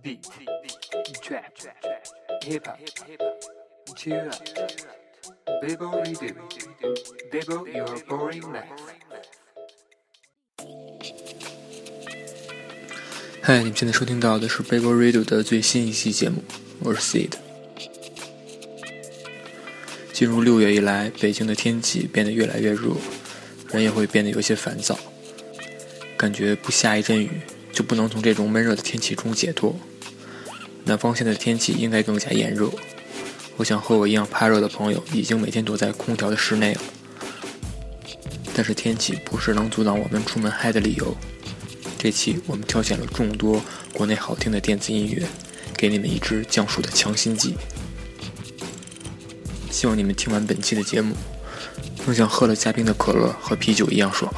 beat, trap, hip hop, chill out, Bible redo, Bible your boring life. 嗨，你们现在收听到的是 Bible Radio 的最新一期节目，我是 Seed。进入六月以来，北京的天气变得越来越热，人也会变得有些烦躁，感觉不下一阵雨就不能从这种闷热的天气中解脱。南方现在的天气应该更加炎热，我想和我一样怕热的朋友已经每天躲在空调的室内了。但是天气不是能阻挡我们出门嗨的理由。这期我们挑选了众多国内好听的电子音乐，给你们一支降暑的强心剂。希望你们听完本期的节目，能像喝了加冰的可乐和啤酒一样爽。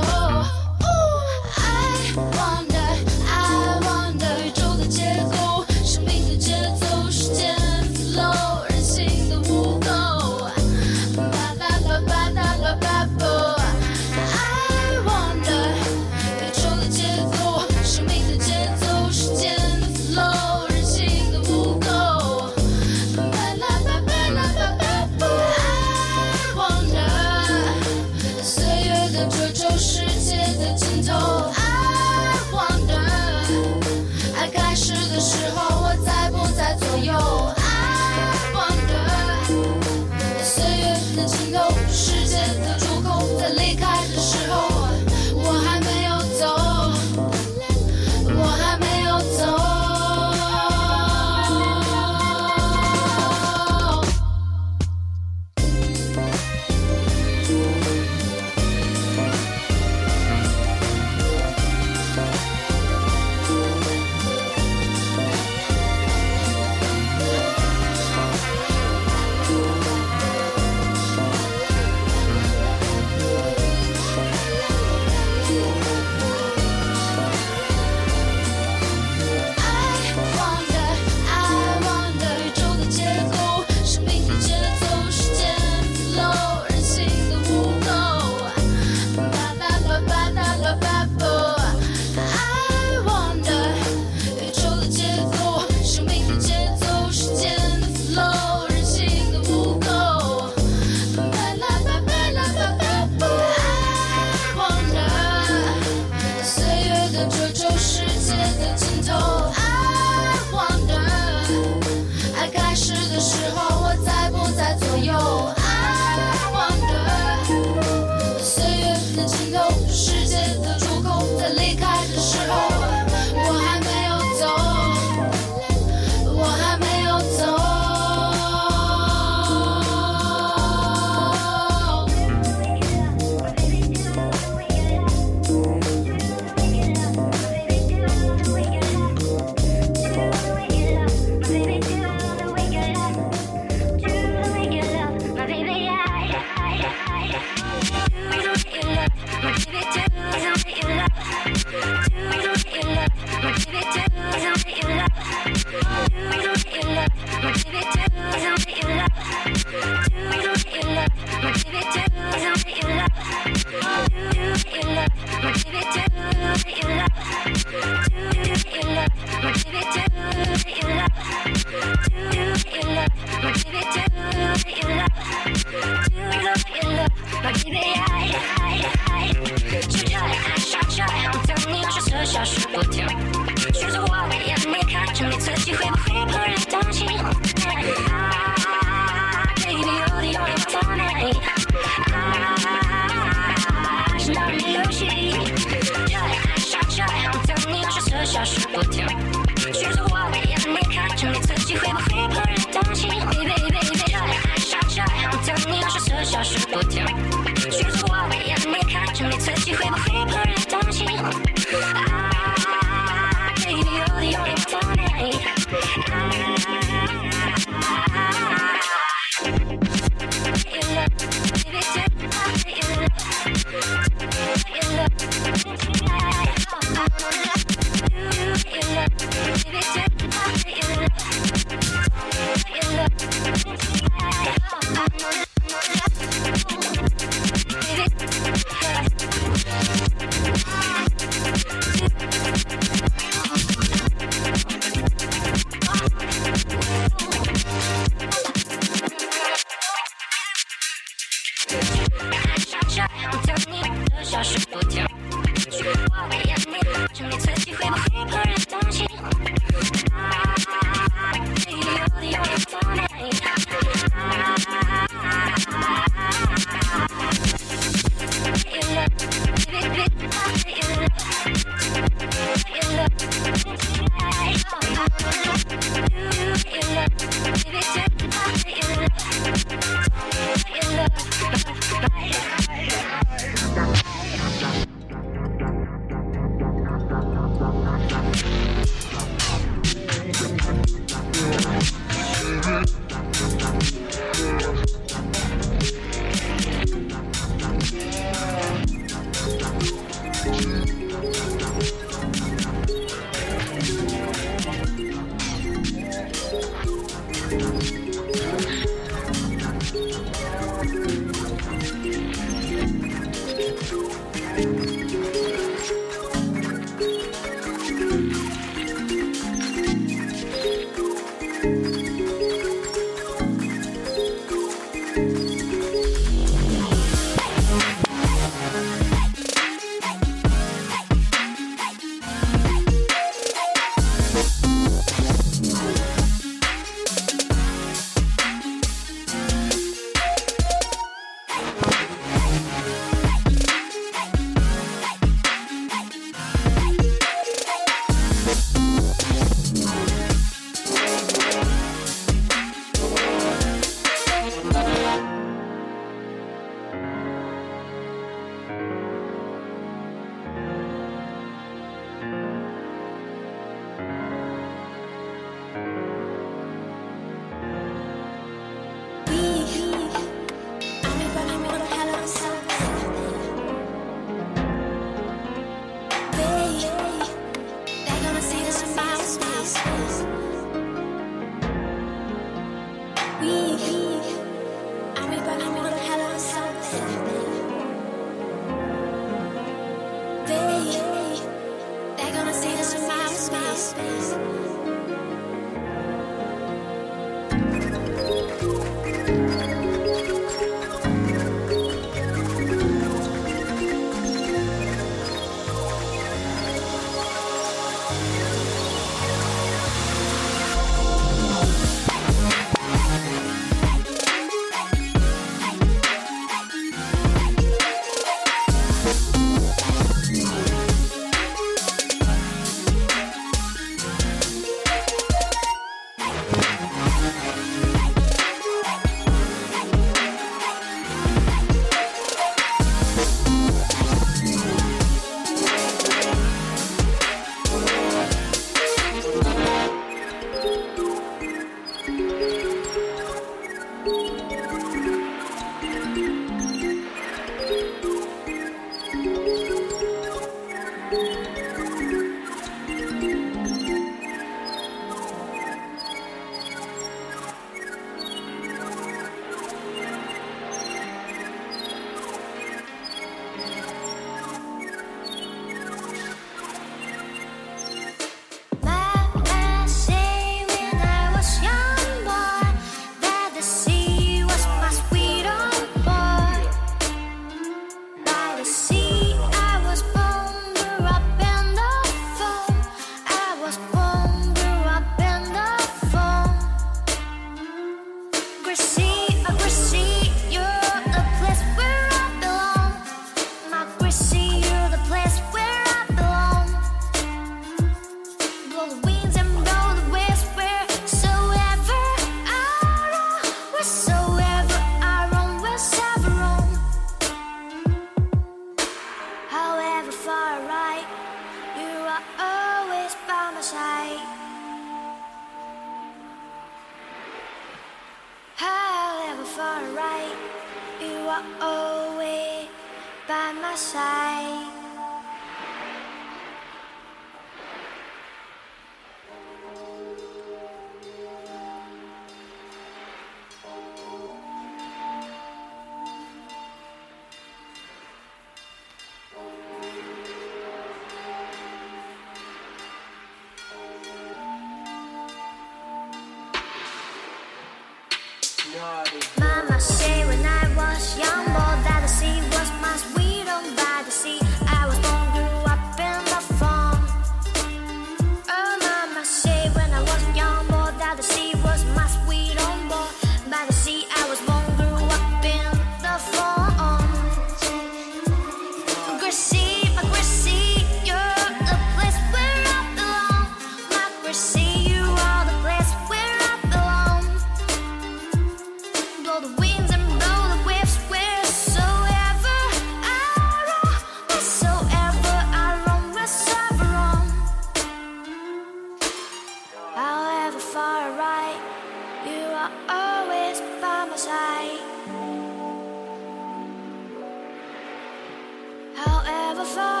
the fire.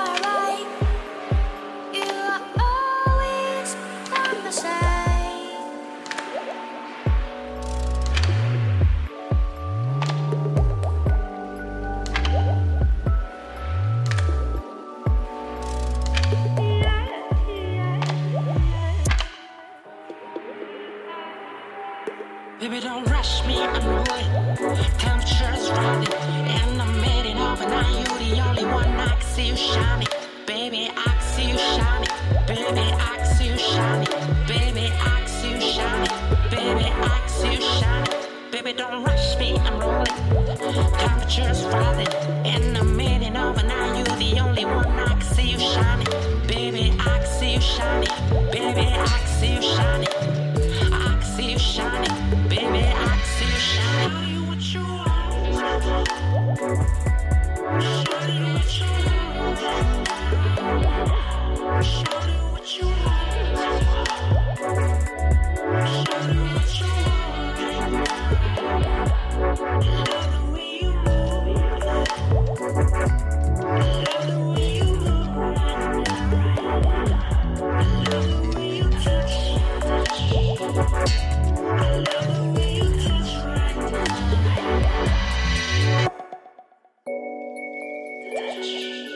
You.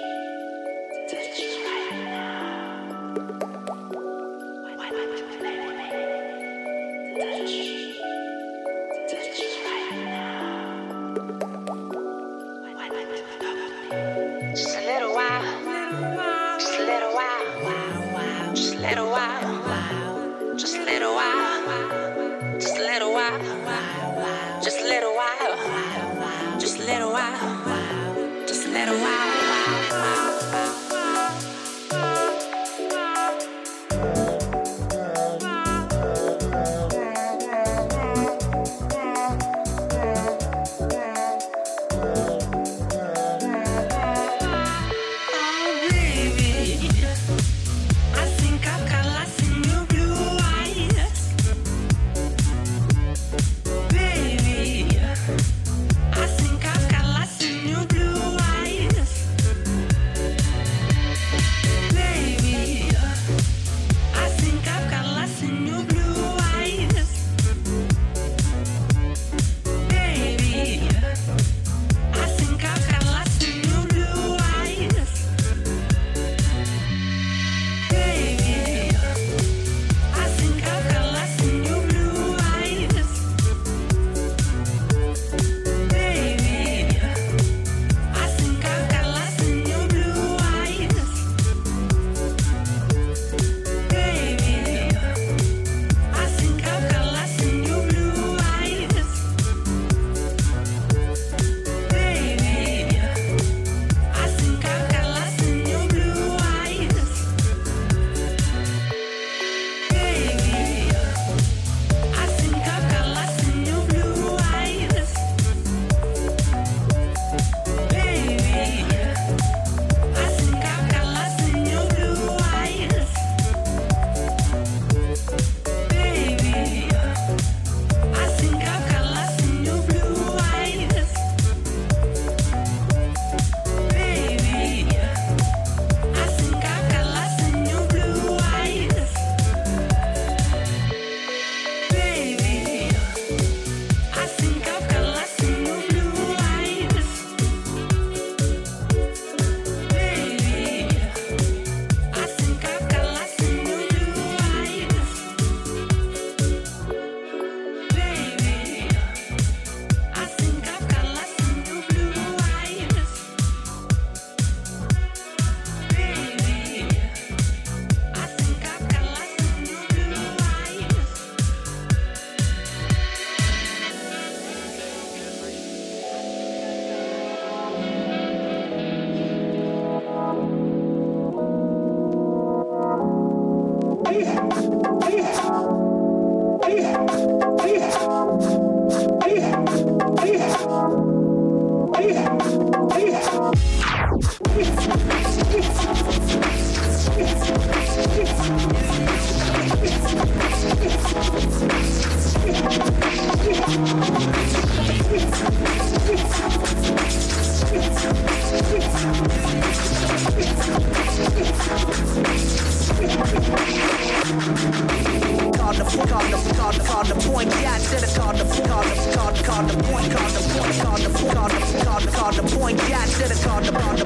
Card the point, yeah, to the card the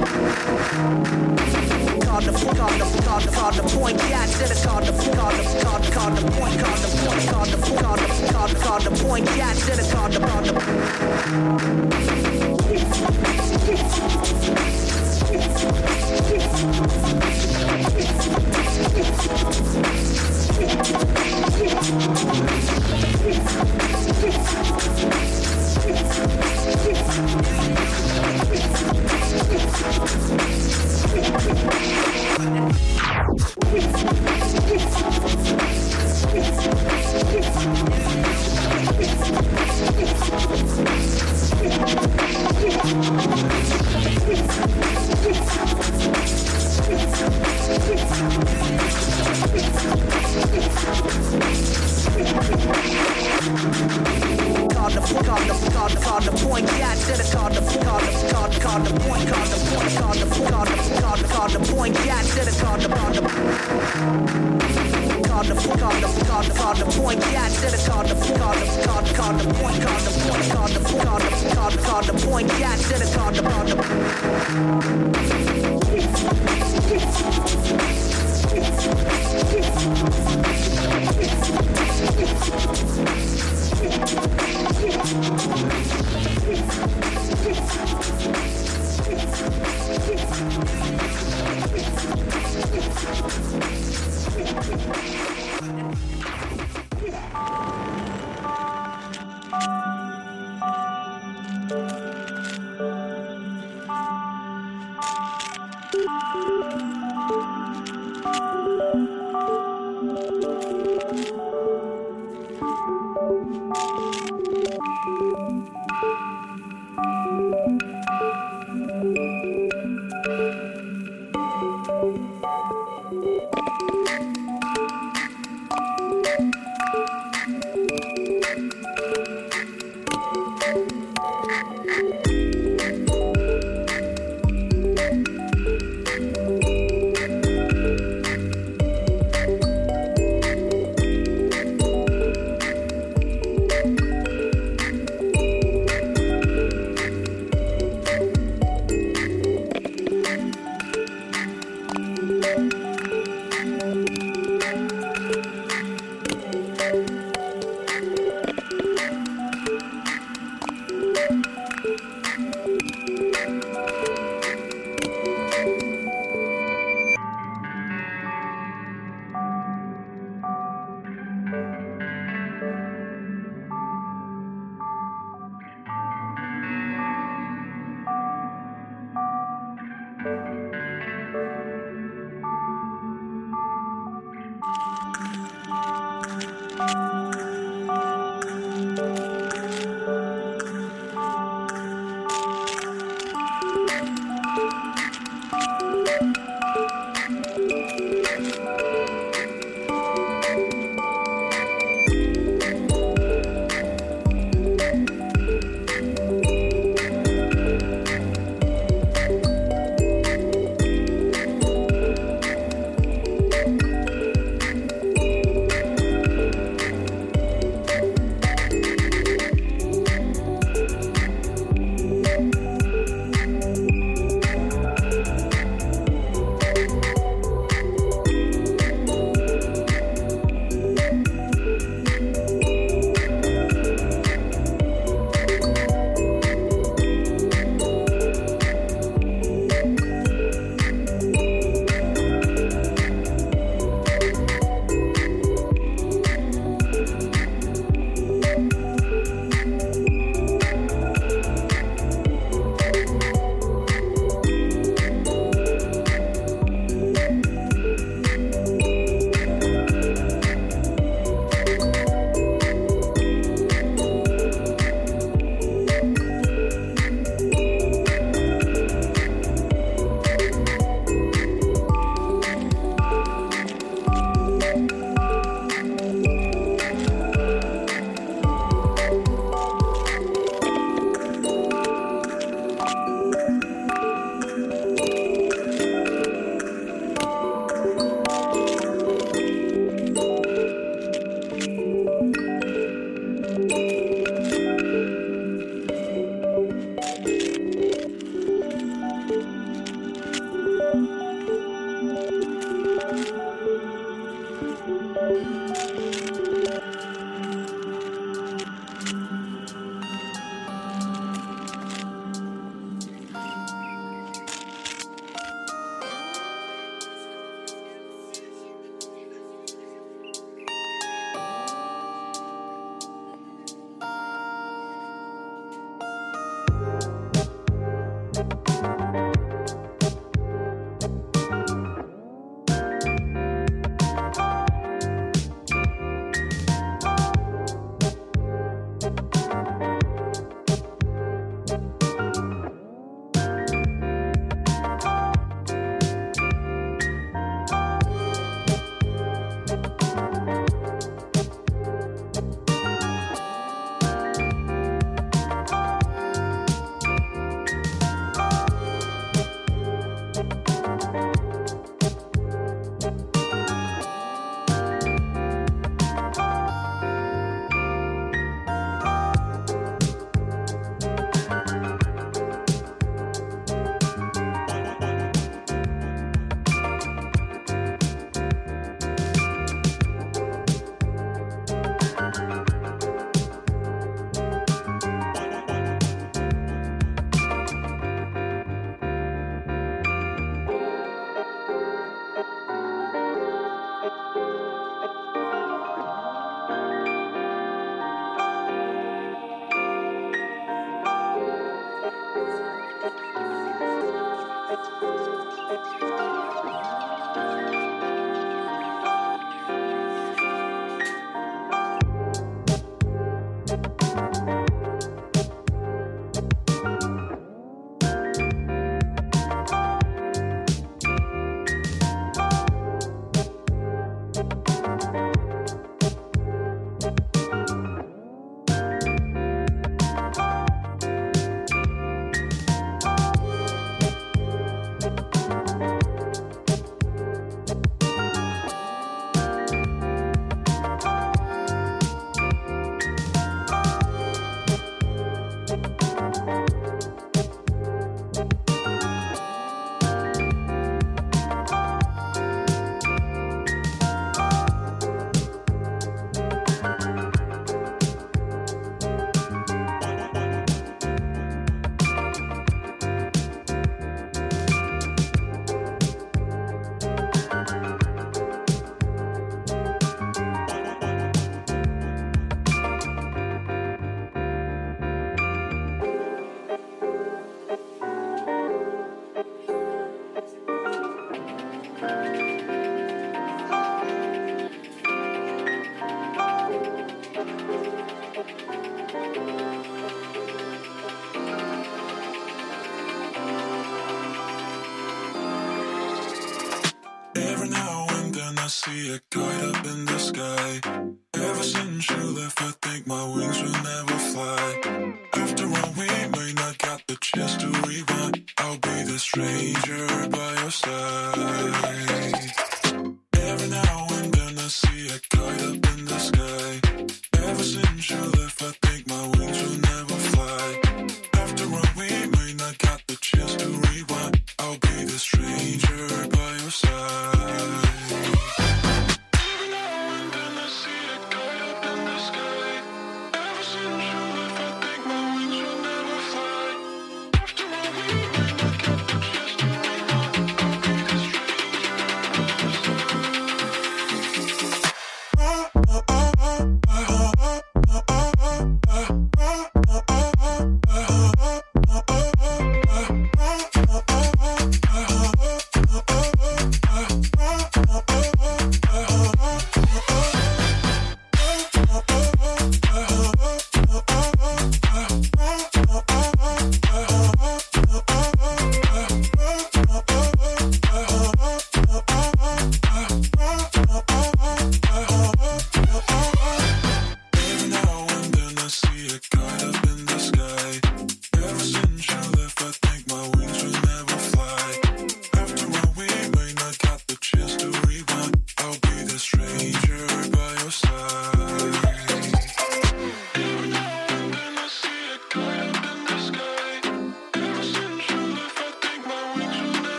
point card the card the card the card the point cat to the card the card the card card the point card the point card the card the card card the point cat to the card the card the card the point, card the point, card the point, card the card the card the point, Jack said it, card the card the card the point, card the card the card the point, Jack said it, card the card the card the card the point, card the point, card the card the card the card the point, Jack said it, card the card the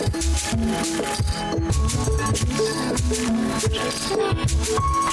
Thank you.